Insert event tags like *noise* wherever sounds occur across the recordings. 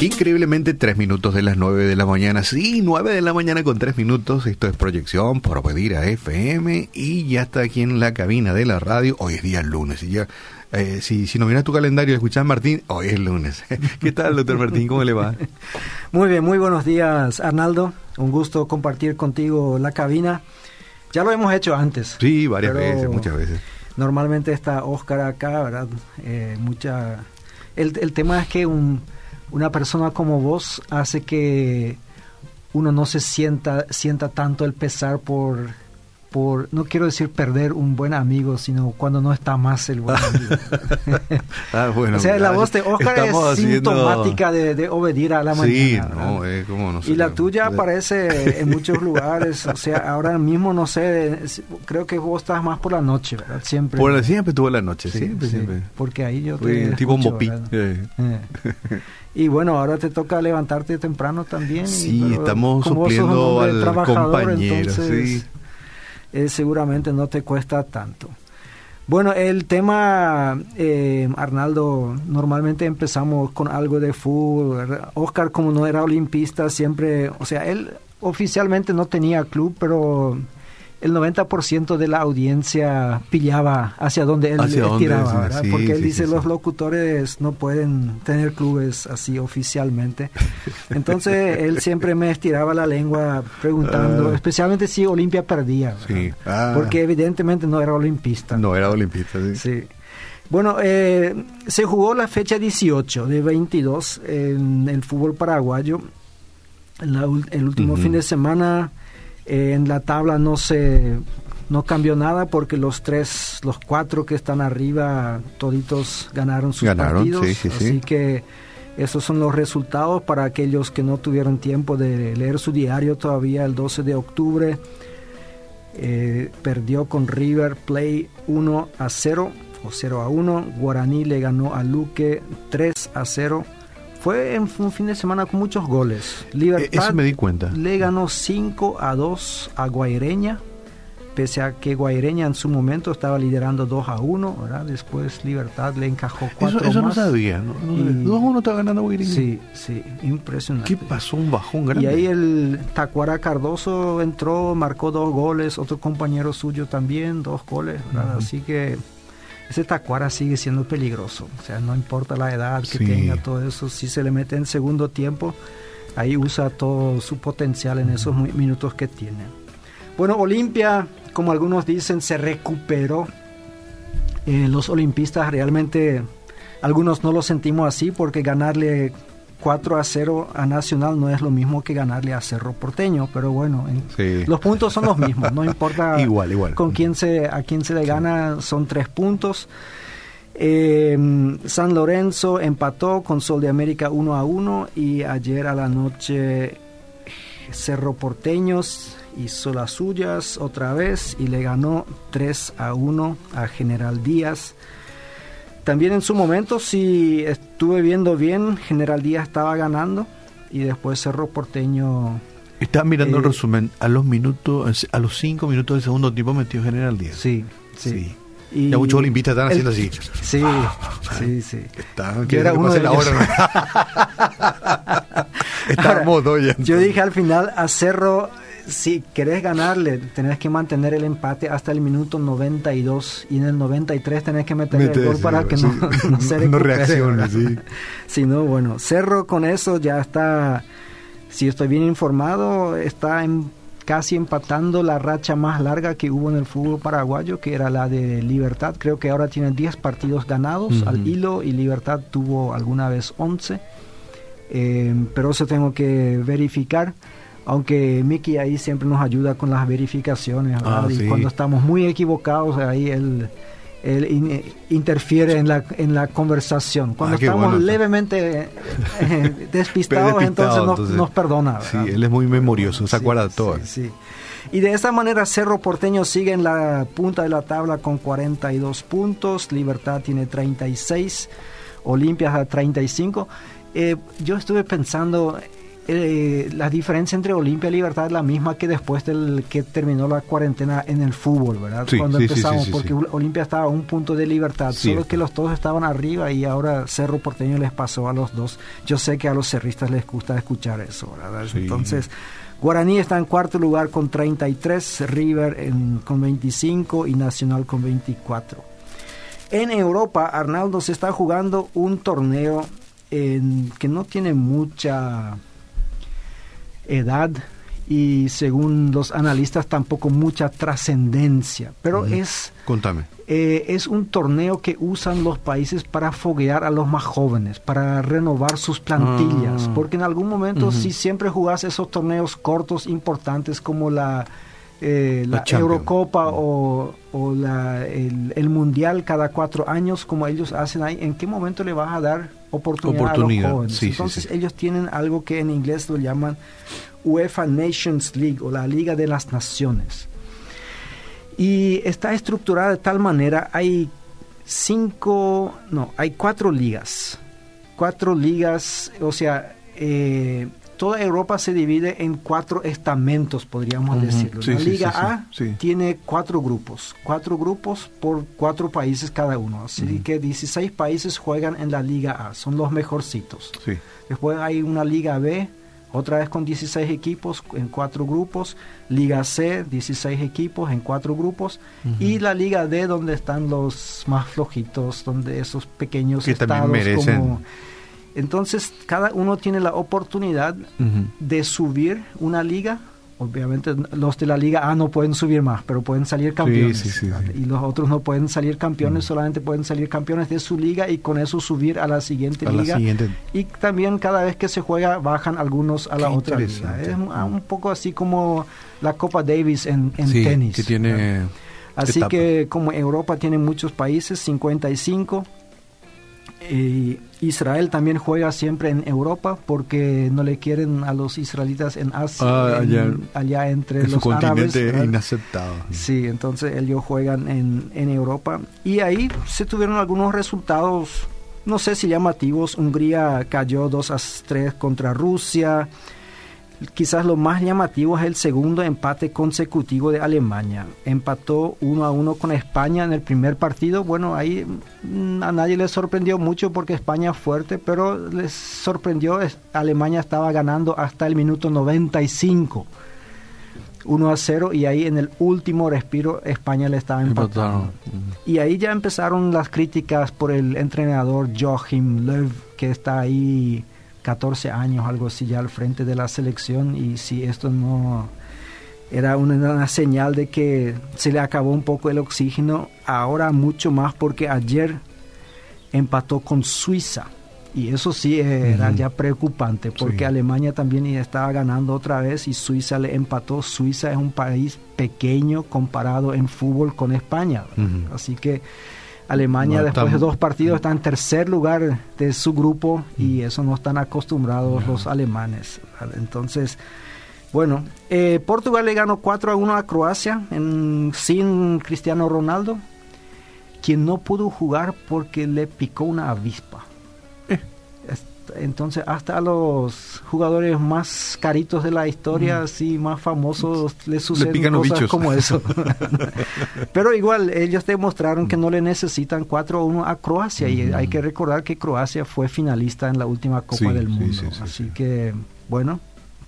Increíblemente, tres minutos de las nueve de la mañana. Sí, nueve de la mañana con tres minutos. Esto es proyección por pedir a FM. Y ya está aquí en la cabina de la radio. Hoy es día lunes. Y ya, eh, si, si no miras tu calendario y escuchas Martín, hoy es lunes. *laughs* ¿Qué tal, doctor Martín? ¿Cómo le va? Muy bien, muy buenos días, Arnaldo. Un gusto compartir contigo la cabina. Ya lo hemos hecho antes. Sí, varias veces, muchas veces. Normalmente está Oscar acá, ¿verdad? Eh, mucha. El, el tema es que un una persona como vos hace que uno no se sienta, sienta tanto el pesar por, por, no quiero decir perder un buen amigo, sino cuando no está más el buen *laughs* amigo. ah, bueno, *laughs* o sea, la voz de Oscar es sintomática de, de, obedir a la sí, mañana. No, eh, ¿cómo no y la tuya aparece *laughs* en muchos lugares, o sea, ahora mismo no sé, creo que vos estás más por la noche, ¿verdad? Siempre. Por, siempre tuve la noche, sí, siempre, siempre. Porque ahí yo te tipo escucho, un ¿verdad? Eh. Y bueno, ahora te toca levantarte temprano también. Sí, pero estamos supliendo al compañero, entonces, sí. Eh, seguramente no te cuesta tanto. Bueno, el tema, eh, Arnaldo, normalmente empezamos con algo de fútbol. Oscar, como no era olimpista, siempre, o sea, él oficialmente no tenía club, pero el 90% de la audiencia pillaba hacia donde él Hacia dónde, tiraba, Porque él sí, dice sí, los locutores no pueden tener clubes así oficialmente. *laughs* Entonces él siempre me estiraba la lengua preguntando, Ah. especialmente si Olimpia perdía. Ah. porque evidentemente no era olimpista. No era olimpista, sí. Sí. Bueno, eh, se jugó la fecha 18 de 22 en el fútbol paraguayo. La el último fin de semana eh, en la tabla no se no cambió nada porque los tres, los cuatro que están arriba, toditos ganaron sus Ganaron, partidos. sí, sí, sí. así que esos son los resultados para aquellos que no tuvieron tiempo de leer su diario todavía el 12 de octubre. Eh, perdió con River Play 1 a 0 o 0 a 1. Guaraní le ganó a Luque 3 a 0. Fue en un fin de semana con muchos goles. Libertad Eso me di cuenta. le ganó 5 a 2 a Guaireña, pese a que Guaireña en su momento estaba liderando 2 a 1, ¿verdad? Después Libertad le encajó 4 Eso, eso no más. sabía. ¿no? No sabía. Y- 2-1 está ganando Guairini. Sí, sí, impresionante. ¿Qué pasó? Un bajón grande. Y ahí el Tacuara Cardoso entró, marcó dos goles, otro compañero suyo también, dos goles, ¿verdad? Ujú. Así que ese Tacuara sigue siendo peligroso. O sea, no importa la edad que Sí. tenga, todo eso, si se le mete en segundo tiempo, ahí usa todo su potencial en esos mi- minutos que tiene. Bueno, Olimpia, como algunos dicen, se recuperó. Eh, los olimpistas realmente, algunos no lo sentimos así porque ganarle 4 a 0 a Nacional no es lo mismo que ganarle a Cerro Porteño, pero bueno, en- Sí. los puntos son los mismos, no *laughs* importa Igual, igual. con quién se, a quién se le gana, son tres puntos. Eh, San Lorenzo empató con Sol de América 1 a 1 y ayer a la noche Cerro Porteños hizo las suyas otra vez y le ganó 3 a 1 a General Díaz. También en su momento, si estuve viendo bien, General Díaz estaba ganando y después Cerro Porteño Estaba mirando el Eh, resumen. A los minutos, a los 5 minutos del segundo tiempo metió General Díaz. Sí, sí. Sí. Y Ya muchos olimpistas están haciendo así. Sí, sí, sí. Está, Yo era uno de ellos. *laughs* Está Ahora, a modo ya. Yo dije al final a Cerro, si querés ganarle, tenés que mantener el empate hasta el minuto 92 y en el 93 tenés que meter Mete, el gol sí, para que sí. no, *laughs* no se *laughs* No reaccione. *laughs* Si no, bueno, Cerro con eso ya está, si estoy bien informado, está en- casi empatando la racha más larga que hubo en el fútbol paraguayo, que era la de Libertad. Creo que ahora tiene 10 partidos ganados Ujú. al hilo y Libertad tuvo alguna vez 11. Eh, pero eso tengo que verificar. Aunque Miki ahí siempre nos ayuda con las verificaciones. Ah, y sí. cuando estamos muy equivocados, ahí él, él in- interfiere en la, en la conversación. Cuando Ah, qué estamos bueno. Levemente eh, *laughs* despistados, despistado, entonces, nos, entonces- nos perdona. Sí, él es muy memorioso, se Sí, acuerda de todo. sí, sí. Y de esta manera Cerro Porteño sigue en la punta de la tabla con 42 puntos, Libertad tiene 36, Olimpia a 35. Eh, yo estuve pensando eh, la diferencia entre Olimpia y Libertad es la misma que después del que terminó la cuarentena en el fútbol, ¿verdad? Cuando empezamos, porque Olimpia estaba a un punto de libertad, solo que los dos estaban arriba y ahora Cerro Porteño les pasó a los dos. Yo sé que a los cerristas les gusta escuchar eso, ¿verdad? Entonces, Guaraní está en cuarto lugar con 33, River en, con 25 y Nacional con 24. En Europa, Arnaldo se está jugando un torneo en, que no tiene mucha edad y según los analistas tampoco mucha trascendencia, pero es Contame. Eh, es un torneo que usan los países para foguear a los más jóvenes, para renovar sus plantillas, ah. porque en algún momento si siempre jugás esos torneos cortos importantes como la eh, la, Eurocopa o, la, el, Mundial cada cuatro años, como ellos hacen ahí, ¿en qué momento le vas a dar oportunidad, a los jóvenes? Entonces ellos tienen algo que en inglés lo llaman UEFA Nations League o la Liga de las Naciones. Y está estructurada de tal manera, hay cinco, no, hay cuatro ligas. Cuatro ligas, o sea, eh, toda Europa se divide en cuatro estamentos, podríamos decirlo. la Liga A tiene cuatro grupos, cuatro grupos por cuatro países cada uno. Así que 16 países juegan en la Liga A, son los mejorcitos. Después hay una Liga B, otra vez con 16 equipos en cuatro grupos, Liga C, 16 equipos en cuatro grupos, y la Liga D, donde están los más flojitos, donde esos pequeños estados como... Entonces, cada uno tiene la oportunidad de subir una liga obviamente los de la Liga A no pueden subir más, pero pueden salir campeones. y los otros no pueden salir campeones, solamente pueden salir campeones de su liga y con eso subir a la siguiente liga. Y también cada vez que se juega bajan algunos a la otra liga. Es un, poco así como la Copa Davis en, en tenis. Que tiene Así que como Europa tiene muchos países, 55 y Israel también juega siempre en Europa porque no le quieren a los israelitas en Asia, ah, allá, entre los árabes. inaceptado. Sí, entonces ellos juegan en, en Europa y ahí se tuvieron algunos resultados, no sé si llamativos. Hungría cayó 2 a 3 contra Rusia. Quizás lo más llamativo es el segundo empate consecutivo de Alemania. Empató 1 a 1 con España en el primer partido. Bueno, ahí mm, a nadie le sorprendió mucho porque España es fuerte, pero les sorprendió, Alemania estaba ganando hasta el minuto 95. 1 a 0 y ahí en el último respiro España le estaba empatando. Y ahí ya empezaron las críticas por el entrenador Joachim Löw que está ahí 14 años, algo así, ya al frente de la selección y si esto no era una, señal de que se le acabó un poco el oxígeno, ahora mucho más porque ayer empató con Suiza y eso sí era ya preocupante porque Alemania también estaba ganando otra vez y Suiza le empató. Suiza es un país pequeño comparado en fútbol con España, así que Alemania después de dos partidos está en tercer lugar de su grupo y mm. eso no están acostumbrados los alemanes. Entonces, bueno, eh, Portugal le ganó 4 a 1 a Croacia en, sin Cristiano Ronaldo, quien no pudo jugar porque le picó una avispa entonces hasta a los jugadores más caritos de la historia, mm. así más famosos, les suceden cosas como eso. *laughs* Pero igual ellos demostraron que no le necesitan 4-1 a Croacia y hay que recordar que Croacia fue finalista en la última Copa del Mundo. así que bueno,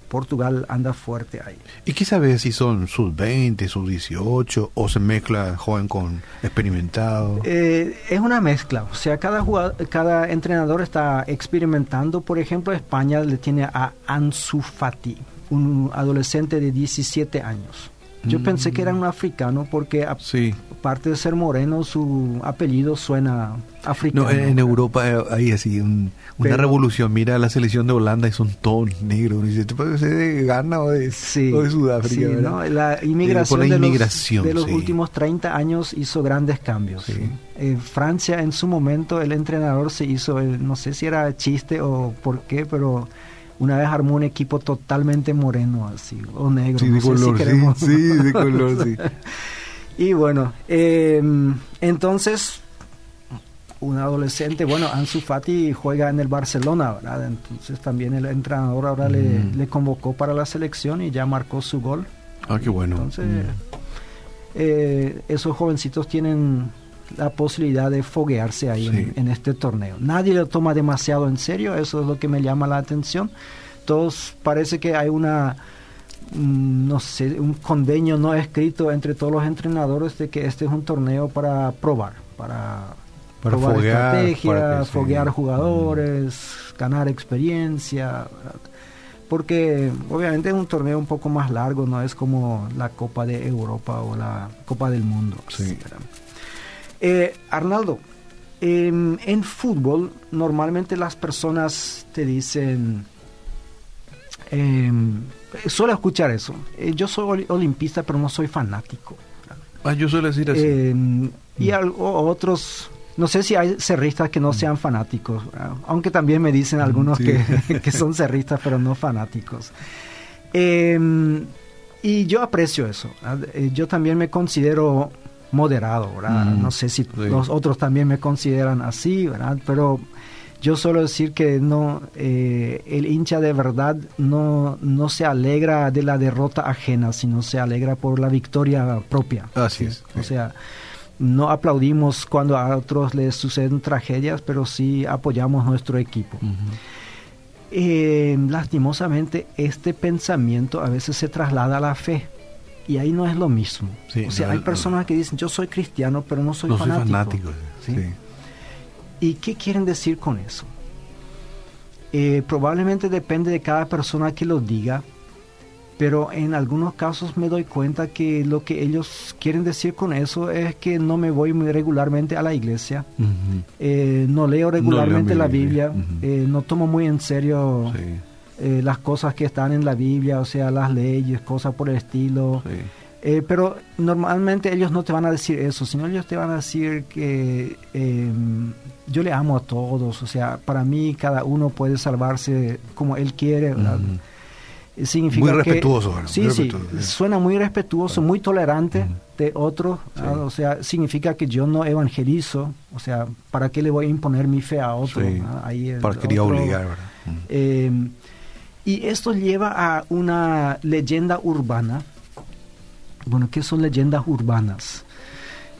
Portugal anda fuerte ahí. ¿Y qué sabes si son sus 20, sus 18 o se mezcla joven con experimentado? Eh, es una mezcla, o sea, cada, cada entrenador está experimentando. Por ejemplo, España le tiene a Ansu Fati, un adolescente de 17 años. Yo pensé que era un africano porque aparte de ser moreno, su apellido suena africano. No, en Europa eh, hay así una revolución. Mira la selección de Holanda y son todos negros. Dice, puede ser de Ghana o de, Sudáfrica? La inmigración, de, los, de los últimos 30 años hizo grandes cambios. En Francia en su momento el entrenador se hizo, no sé si era chiste o por qué, pero una vez armó un equipo totalmente moreno, así, o negro. Sí, de color, sí, de color, sí. *laughs* y bueno, em, entonces, un adolescente, bueno, Ansu Fati juega en el Barcelona, ¿verdad? Entonces también el entrenador ahora le, le, convocó para la selección y ya marcó su gol. Ah, qué bueno. Entonces, eh, esos jovencitos tienen la posibilidad de foguearse ahí en, este torneo. Nadie lo toma demasiado en serio, eso es lo que me llama la atención. Todos parece que hay una mm, no sé, un convenio no escrito entre todos los entrenadores de que este es un torneo para probar, para, probar foguear, estrategia, foguear jugadores, ganar experiencia porque obviamente es un torneo un poco más largo, no es como la Copa de Europa o la Copa del Mundo. Sí. Eh, Arnaldo, em, en fútbol normalmente las personas te dicen, eh, suelo escuchar eso, eh, yo soy olimpista pero no soy fanático. Ah, yo suelo decir así. Em, y mm. otros no sé si hay cerristas que no mm. sean fanáticos, aunque también me dicen algunos que, *laughs* que, son cerristas pero no fanáticos. Y yo aprecio eso. Eh, yo también me considero moderado, ¿verdad? Mm, no sé si los otros también me consideran así, ¿verdad? Pero yo suelo decir que no, eh, el hincha de verdad no, no se alegra de la derrota ajena, sino se alegra por la victoria propia. Así es. O sea, no aplaudimos cuando a otros les suceden tragedias, pero sí apoyamos nuestro equipo. Eh, lastimosamente, este pensamiento a veces se traslada a la fe. Y ahí no es lo mismo. o sea, hay personas que dicen, yo soy cristiano, pero no soy fanático. ¿Y qué quieren decir con eso? Eh, probablemente depende de cada persona que lo diga, pero en algunos casos me doy cuenta que lo que ellos quieren decir con eso es que no me voy muy regularmente a la iglesia, eh, no leo regularmente la Biblia, eh, no tomo muy en serio eh, las cosas que están en la Biblia, o sea, las leyes, cosas por el estilo. pero normalmente ellos no te van a decir eso, sino ellos te van a decir que em, yo le amo a todos, o sea, para mí cada uno puede salvarse como él quiere, ¿verdad? significa muy respetuoso, sí, sí, suena muy respetuoso, muy tolerante de otro, o sea, significa que yo no evangelizo, o sea, ¿para qué le voy a imponer mi fe a otro? Ahí Para quería obligar, ¿verdad? Eh, y esto lleva a una leyenda urbana. Bueno, ¿qué son leyendas urbanas?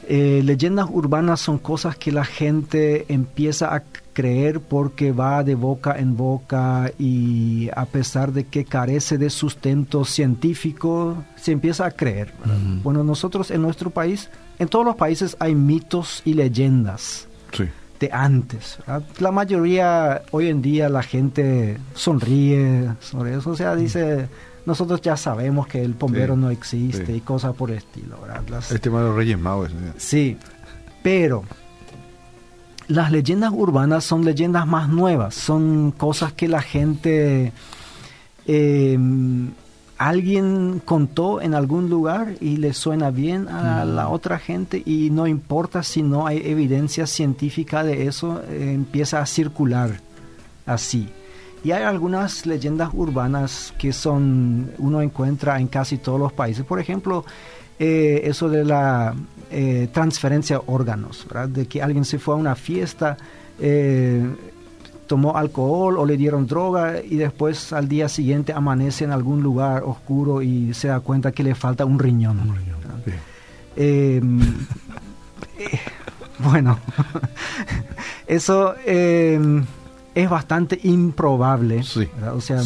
Eh, leyendas urbanas son cosas que la gente empieza a creer porque va de boca en boca y a pesar de que carece de sustento científico, se empieza a creer. Bueno, nosotros en nuestro país, en todos los países hay mitos y leyendas de antes. La mayoría, hoy en día, la gente sonríe sobre eso, o sea, dice nosotros ya sabemos que el bombero no existe y cosas por el estilo. el tema de los Reyes Magos. Sí, pero las leyendas urbanas son leyendas más nuevas, son cosas que la gente, em, alguien contó en algún lugar y le suena bien a la otra gente y no importa si no hay evidencia científica de eso, eh, empieza a circular así. Y hay algunas leyendas urbanas que son, uno encuentra en casi todos los países. Por ejemplo, eh, eso de la eh, transferencia de órganos, de que alguien se fue a una fiesta, eh, tomó alcohol o le dieron droga y después al día siguiente amanece en algún lugar oscuro y se da cuenta que le falta un riñón. Em, *laughs* eh, bueno, *laughs* eso em, es bastante improbable. O sea,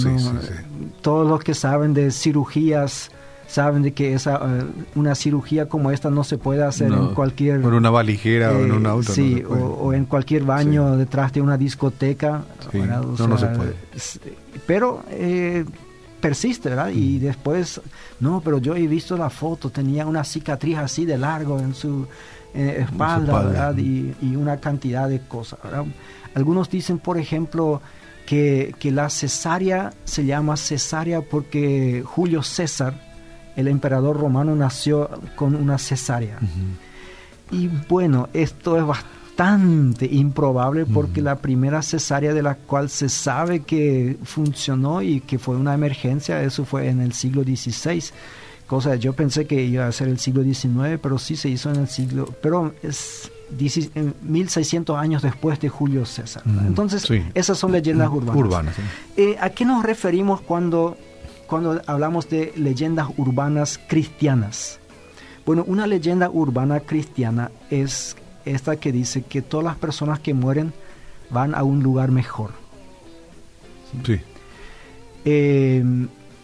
todos los que saben de cirugías saben de que esa eh, una cirugía como esta no se puede hacer en cualquier por una valijera o en un auto sí o, en cualquier baño detrás de una discoteca no, no se puede. pero eh, persiste verdad y mm. después no pero yo he visto la foto tenía una cicatriz así de largo en su espalda, ¿verdad? Y, y, una cantidad de cosas algunos dicen por ejemplo que, que la cesárea se llama cesárea porque Julio César el emperador romano nació con una cesárea. Y bueno, esto es bastante improbable porque la primera cesárea de la cual se sabe que funcionó y que fue una emergencia, eso fue en el siglo XVI. Cosa, yo pensé que iba a ser el siglo XIX, pero sí se hizo en el siglo... Pero es 1600 años después de Julio César. Entonces, esas son leyendas urbanas. urbanas eh, ¿A qué nos referimos cuando, cuando hablamos de leyendas urbanas cristianas? Bueno, una leyenda urbana cristiana es esta que dice que todas las personas que mueren van a un lugar mejor. Sí. Eh,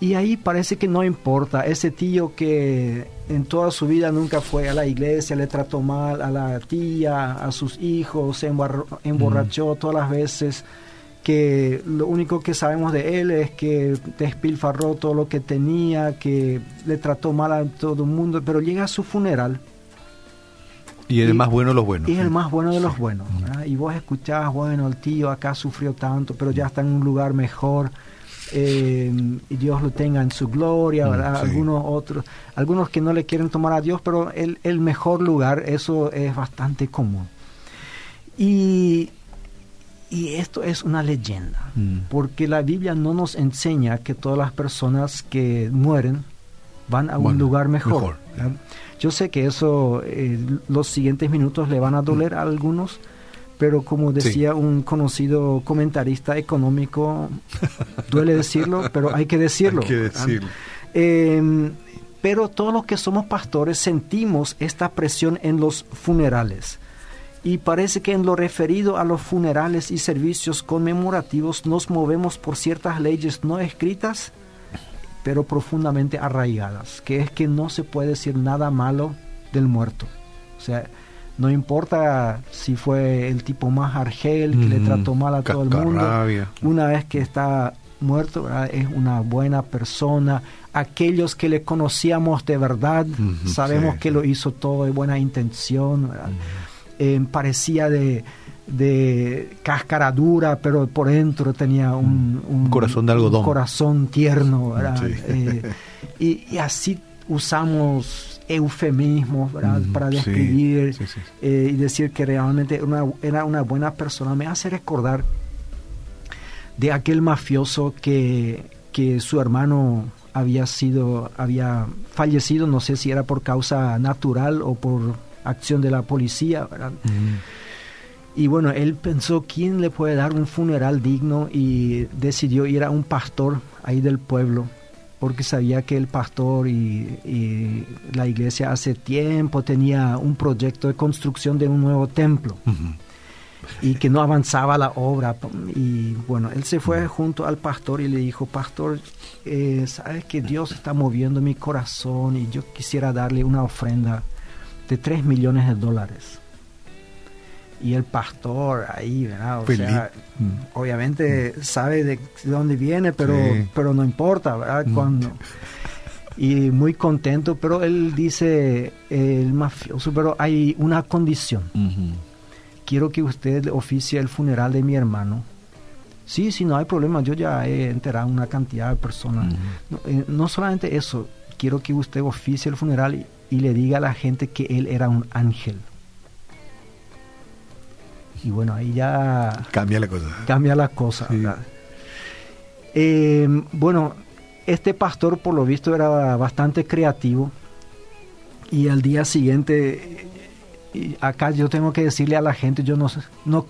y ahí parece que no importa, ese tío que en toda su vida nunca fue a la iglesia, le trató mal a la tía, a sus hijos, se emborrachó todas las veces, que lo único que sabemos de él es que despilfarró todo lo que tenía, que le trató mal a todo el mundo, pero llega a su funeral. Y el más bueno de los buenos. Y es el más bueno de los buenos. Y vos escuchás, bueno, el tío acá sufrió tanto, pero ya está en un lugar mejor eh, y Dios lo tenga en su gloria, mm, Algunos otros, algunos que no le quieren tomar a Dios, pero el, el mejor lugar, eso es bastante común. Y, y esto es una leyenda, mm. porque la Biblia no nos enseña que todas las personas que mueren van a un lugar mejor. Yo sé que eso, eh, los siguientes minutos le van a doler a algunos, pero como decía un conocido comentarista económico, duele decirlo, pero hay que decirlo. Em, pero todos los que somos pastores sentimos esta presión en los funerales. Y parece que en lo referido a los funerales y servicios conmemorativos nos movemos por ciertas leyes no escritas, pero profundamente arraigadas, que es que no se puede decir nada malo del muerto. O sea, no importa si fue el tipo más argel que le trató mal a todo el mundo. Una vez que está muerto, es una buena persona. Aquellos que le conocíamos de verdad, sabemos que lo hizo todo de buena intención. Eh, parecía de, de cáscara dura, pero por dentro tenía un, corazón de algodón. corazón tierno. Eh, *laughs* y, y así usamos eufemismos para describir eh, y decir que realmente era una buena persona, me hace recordar de aquel mafioso que, que su hermano había sido, había fallecido, no sé si era por causa natural o por acción de la policía, Y bueno, él pensó, ¿quién le puede dar un funeral digno? Y decidió ir a un pastor ahí del pueblo porque sabía que el pastor y, la iglesia hace tiempo tenía un proyecto de construcción de un nuevo templo. Y que no avanzaba la obra. Y bueno, él se fue junto al pastor y le dijo, pastor, eh, sabes que Dios está moviendo mi corazón y yo quisiera darle una ofrenda de 3 millones de dólares y el pastor ahí, ¿verdad? O sea, mm. obviamente sabe de dónde viene, pero, pero no importa, ¿verdad? Mm. Cuando, y muy contento, pero él dice, el mafioso, pero hay una condición. Quiero que usted oficie el funeral de mi hermano. Sí, sí, no hay problema, yo ya he enterado una cantidad de personas. Eh, no, solamente eso, quiero que usted oficie el funeral y le diga a la gente que él era un ángel y bueno, ahí ya... Cambia la cosa. Cambia la cosa. Eh, bueno, este pastor por lo visto era bastante creativo y al día siguiente, acá yo tengo que decirle a la gente, yo no, no,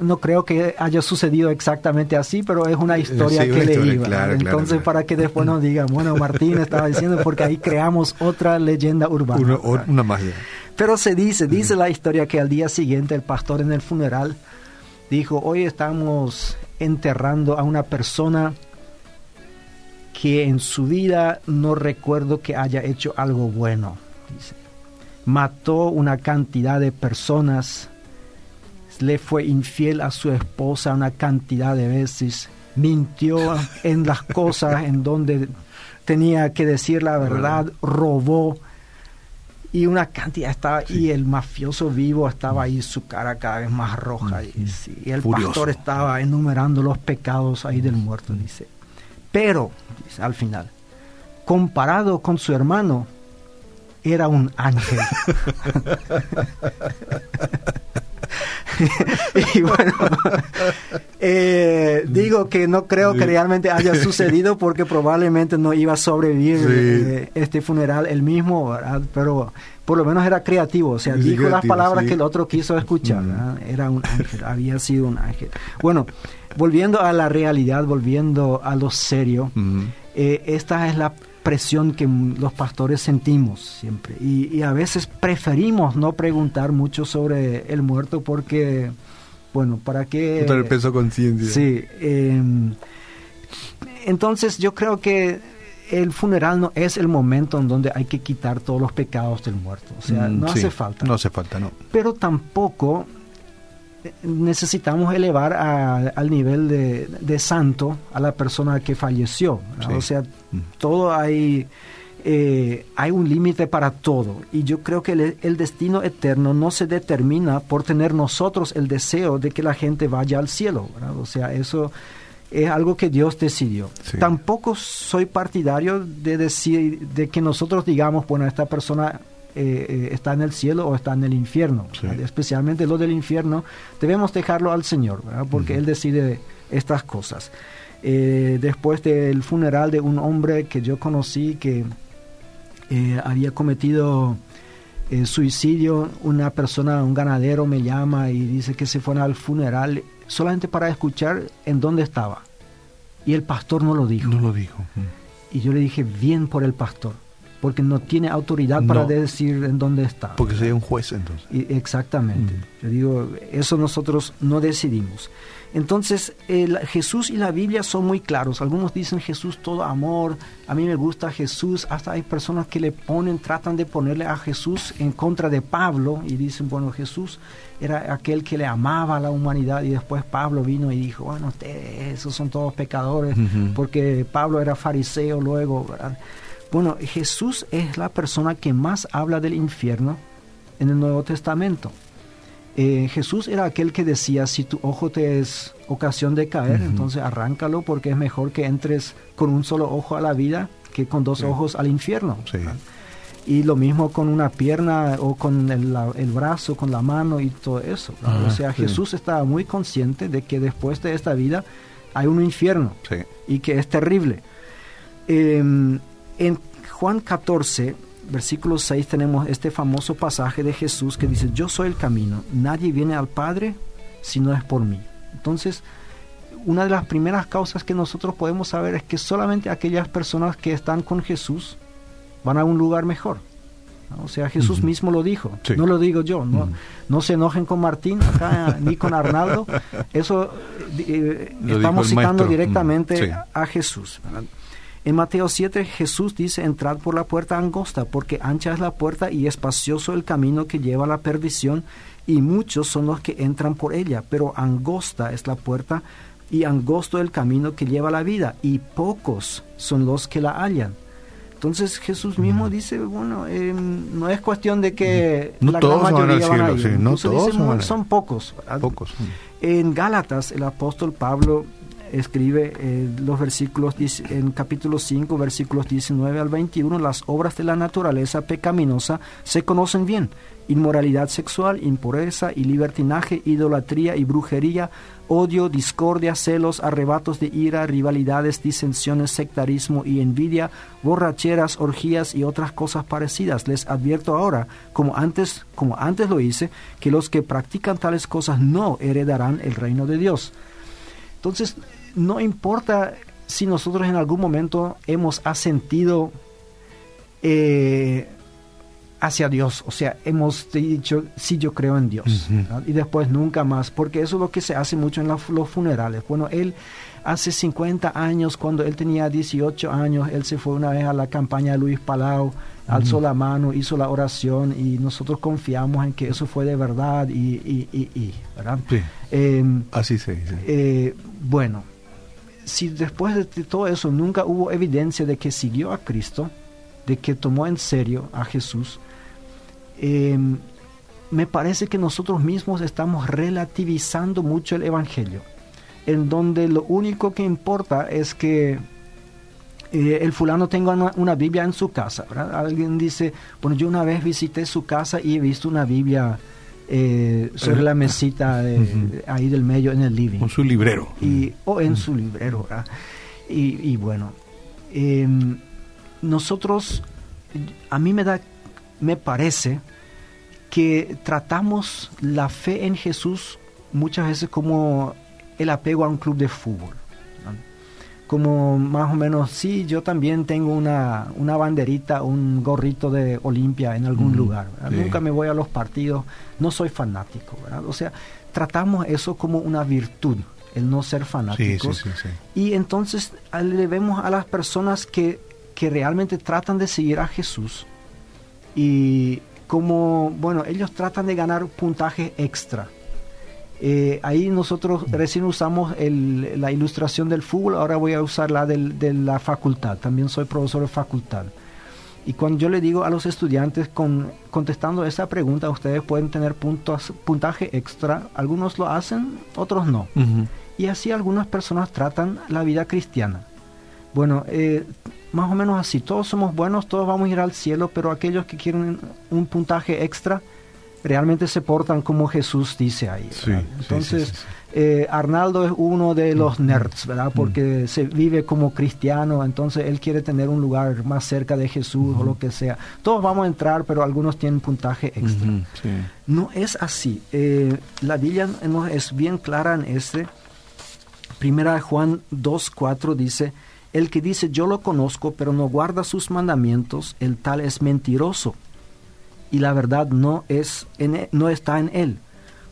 no creo que haya sucedido exactamente así, pero es una historia que leí. Entonces, para que después nos digan, bueno, Martín estaba diciendo, porque ahí creamos otra leyenda urbana. Una, una magia. Pero se dice, dice la historia que al día siguiente el pastor en el funeral dijo, hoy estamos enterrando a una persona que en su vida no recuerdo que haya hecho algo bueno. Mató una cantidad de personas, le fue infiel a su esposa una cantidad de veces, mintió en las cosas en donde tenía que decir la verdad, robó y una cantidad estaba y el mafioso vivo estaba ahí su cara cada vez más roja y, el pastor estaba enumerando los pecados ahí del muerto dice. Pero dice, al final comparado con su hermano era un ángel *laughs* *laughs* y bueno, eh, digo que no creo que realmente haya sucedido porque probablemente no iba a sobrevivir eh, este funeral el mismo, Pero por lo menos era creativo, o sea, Sí, dijo las palabras sí. que el otro quiso escuchar. Mm. ¿verdad? Era un ángel, había sido un ángel. Bueno, volviendo a la realidad, volviendo a lo serio, Ujú. eh, esta es la presión que los pastores sentimos siempre. Y, y a veces preferimos no preguntar mucho sobre el muerto porque, bueno, ¿para qué? Contra el peso conciencia. Sí. eh, entonces yo creo que el funeral no es el momento en donde hay que quitar todos los pecados del muerto. O sea, Mm, no sí. hace falta. No hace falta, no. Pero tampoco necesitamos elevar a- al nivel de, de santo a la persona que falleció. O sea, Mm. todo hay, eh, hay un límite para todo. Y yo creo que el, el destino eterno no se determina por tener nosotros el deseo de que la gente vaya al cielo. ¿verdad? O sea, eso es algo que Dios decidió. Sí. Tampoco soy partidario de decir, de que nosotros digamos, bueno, esta persona eh, eh, está en el cielo o está en el infierno. Especialmente lo del infierno, debemos dejarlo al Señor, ¿verdad? porque. Él decide estas cosas. Eh, después del funeral de un hombre que yo conocí que eh, había cometido suicidio, una persona, un ganadero me llama y dice que se fueron al funeral solamente para escuchar en dónde estaba. Y el pastor no lo dijo. No lo dijo. Y yo le dije, bien por el pastor, porque no tiene autoridad para No. decir en dónde está. Porque sería un juez entonces. Y- exactamente. Mm. Yo digo, eso nosotros no decidimos. Entonces, el- Jesús y la Biblia son muy claros. Algunos dicen Jesús todo amor, a mí me gusta Jesús. Hasta hay personas que le ponen, tratan de ponerle a Jesús en contra de Pablo y dicen, bueno, Jesús era aquel que le amaba a la humanidad y después Pablo vino y dijo, bueno, ustedes, esos son todos pecadores, porque Pablo era fariseo luego, ¿verdad? Bueno, Jesús es la persona que más habla del infierno en el Nuevo Testamento. Eh, Jesús era aquel que decía, si tu ojo te es ocasión de caer, entonces arráncalo porque es mejor que entres con un solo ojo a la vida que con dos Sí. ojos al infierno. Sí. ¿verdad? Y lo mismo con una pierna o con el, la- el brazo, con la mano y todo eso. Ah, o sea, sí. Jesús estaba muy consciente de que después de esta vida hay un infierno y que es terrible. Eh, en Juan 14, versículo 6, tenemos este famoso pasaje de Jesús que dice, yo soy el camino, nadie viene al Padre si no es por mí. Entonces, una de las primeras causas que nosotros podemos saber es que solamente aquellas personas que están con Jesús van a un lugar mejor. ¿no? O sea, Jesús mismo lo dijo, Sí. no lo digo yo, no, no se enojen con Martín acá, *laughs* ni con Arnaldo, eso eh, estamos citando maestro. directamente sí. a Jesús. ¿verdad? En Mateo 7 Jesús dice, entrad por la puerta angosta, porque ancha es la puerta y espacioso el camino que lleva a la perdición, y muchos son los que entran por ella, pero angosta es la puerta y angosto el camino que lleva a la vida, y pocos son los que la hallan. Entonces Jesús mismo dice, bueno, eh, no es cuestión de que No la todos gran van al mayoría van a cielo, ir. sí, no todos dice, van "Mu- a ir". son pocos. ¿verdad? Pocos. En Gálatas, el apóstol Pablo escribe eh, los versículos, en capítulo 5, versículos 19 al 21, las obras de la naturaleza pecaminosa se conocen bien. Inmoralidad sexual, impureza y libertinaje, idolatría y brujería, odio, discordia, celos, arrebatos de ira, rivalidades, disensiones, sectarismo y envidia, borracheras, orgías y otras cosas parecidas. Les advierto ahora, como antes, como antes lo hice, que los que practican tales cosas no heredarán el reino de Dios. Entonces, no importa si nosotros en algún momento hemos asentido eh, hacia Dios, o sea, hemos dicho, sí, yo creo en Dios, y después nunca más, porque eso es lo que se hace mucho en la- los funerales. Bueno, él hace 50 años, cuando él tenía 18 años, él se fue una vez a la campaña de Luis Palau, alzó la mano, hizo la oración y nosotros confiamos en que eso fue de verdad y, y, y, y, ¿verdad? Sí. Em, Así se dice. eh, bueno, si después de todo eso nunca hubo evidencia de que siguió a Cristo, de que tomó en serio a Jesús, eh, me parece que nosotros mismos estamos relativizando mucho el Evangelio, en donde lo único que importa es que eh, el fulano tenga una, Biblia en su casa. Alguien dice, bueno, yo una vez visité su casa y he visto una Biblia eh, sobre la mesita de- ahí del medio en el living Con su librero. y, o en su librero. ¿verdad? Y, y bueno, em, nosotros, a mí me da me parece que tratamos la fe en Jesús muchas veces como el apego a un club de fútbol. Como más o menos, sí, yo también tengo una, una banderita, un gorrito de Olimpia en algún lugar. Nunca me voy a los partidos, no soy fanático. O sea, tratamos eso como una virtud, el no ser fanáticos. y entonces le vemos a las personas que, que realmente tratan de seguir a Jesús y como, bueno, ellos tratan de ganar puntaje extra eh, ahí nosotros recién usamos la ilustración del fútbol, ahora voy a usar la de la facultad, también soy profesor de facultad. Y cuando yo le digo a los estudiantes, con, contestando esa pregunta, ustedes pueden tener puntos, puntaje extra, algunos lo hacen, otros no. Y así algunas personas tratan la vida cristiana. Bueno, eh, más o menos así, todos somos buenos, todos vamos a ir al cielo, pero aquellos que quieren un puntaje extra, realmente se portan como Jesús dice ahí. Entonces, eh, Arnaldo es uno de los mm. nerds, ¿verdad? Porque mm. se vive como cristiano, entonces él quiere tener un lugar más cerca de Jesús o lo que sea. Todos vamos a entrar, pero algunos tienen puntaje extra. No es así. Eh, la Biblia es bien clara en este. Primera Juan 2.4 dice, el que dice yo lo conozco, pero no guarda sus mandamientos, el tal es mentiroso y la verdad no, es en, e, no está en él.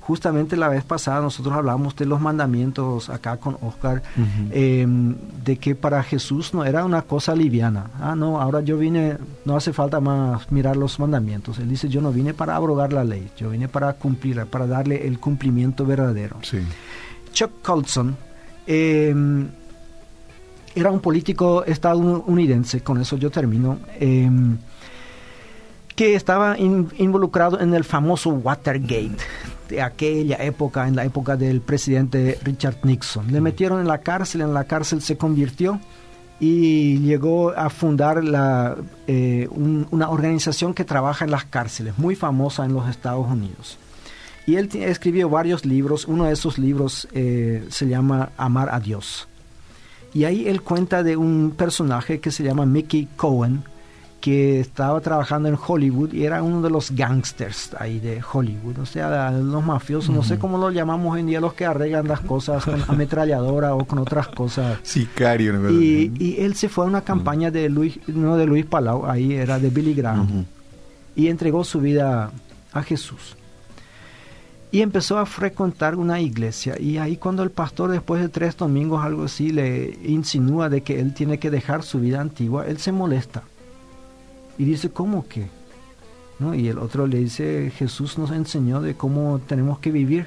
Justamente la vez pasada nosotros hablamos de los mandamientos acá con Oscar, em, de que para Jesús no era una cosa liviana. Ah, no, ahora yo vine, no hace falta más mirar los mandamientos. Él dice, yo no vine para abrogar la ley, yo vine para cumplirla, para darle el cumplimiento verdadero. Chuck Colson em, era un político estadounidense, con eso yo termino. Em, que estaba involucrado en el famoso Watergate de aquella época, en la época del presidente Richard Nixon. Le metieron en la cárcel, en la cárcel se convirtió y llegó a fundar la, eh, una organización que trabaja en las cárceles, muy famosa en los Estados Unidos. Y él escribió varios libros, uno de esos libros eh, se llama Amar a Dios. Y ahí él cuenta de un personaje que se llama Mickey Cohen, que estaba trabajando en Hollywood y era uno de los gangsters ahí de Hollywood, o sea, los mafiosos, no sé cómo lo llamamos hoy en día, los que arreglan las cosas con *laughs* ametralladora o con otras cosas. Sicario. ¿no? Y, y él se fue a una campaña de Luis, no de Luis Palau, ahí era de Billy Graham, y entregó su vida a Jesús. Y empezó a frecuentar una iglesia. Y ahí cuando el pastor después de tres domingos, algo así, le insinúa de que él tiene que dejar su vida antigua, él se molesta y dice, ¿cómo que? ¿No? Y el otro le dice, Jesús nos enseñó de cómo tenemos que vivir.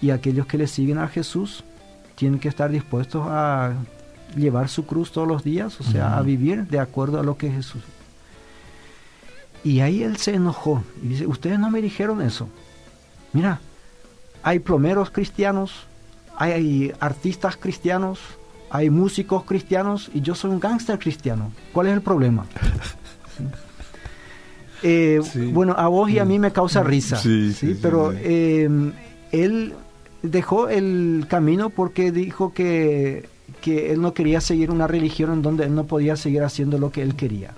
Y aquellos que le siguen a Jesús tienen que estar dispuestos a llevar su cruz todos los días, o sea, a vivir de acuerdo a lo que Jesús. Y ahí él se enojó y dice, ustedes no me dijeron eso. Mira, hay plomeros cristianos, hay artistas cristianos, hay músicos cristianos y yo soy un gángster cristiano. ¿Cuál es el problema? *laughs* Eh, bueno, a vos y a mí me causa risa, sí, pero em, él dejó el camino porque dijo que, que él no quería seguir una religión en donde él no podía seguir haciendo lo que él quería.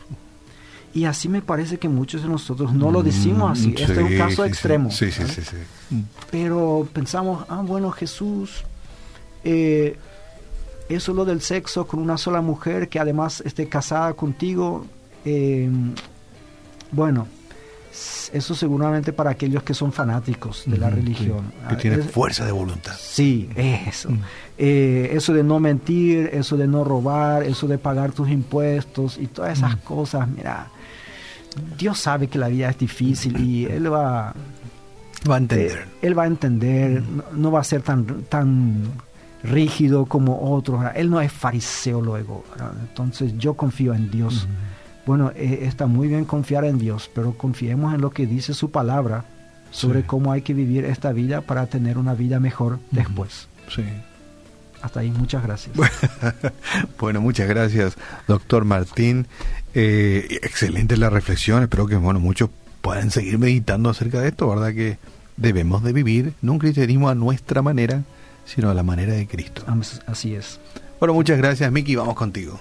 Y así me parece que muchos de nosotros no lo decimos así. este es un caso extremo. Sí, sí, sí, Pero pensamos, ah, bueno, Jesús, eh, eso lo del sexo con una sola mujer que además esté casada contigo, eh, bueno, eso seguramente para aquellos que son fanáticos de la religión. Que tienen fuerza de voluntad. Sí, eso. Mm. Eh, eso de no mentir, eso de no robar, eso de pagar tus impuestos y todas esas mm. cosas. Mira, Dios sabe que la vida es difícil y Él va, va a entender. Eh, él va a entender, mm. no, va a ser tan, tan rígido como otros. Él no es fariseo luego. Entonces yo confío en Dios bueno, eh, está muy bien confiar en Dios, pero confiemos en lo que dice su palabra sobre cómo hay que vivir esta vida para tener una vida mejor después. Sí. Hasta ahí, muchas gracias. *laughs* bueno, muchas gracias, doctor Martín. Eh, excelente la reflexión. Espero que bueno, muchos puedan seguir meditando acerca de esto, ¿verdad? Que debemos de vivir no un cristianismo a nuestra manera, sino a la manera de Cristo. Así es. Bueno, muchas gracias, Miki. Vamos contigo.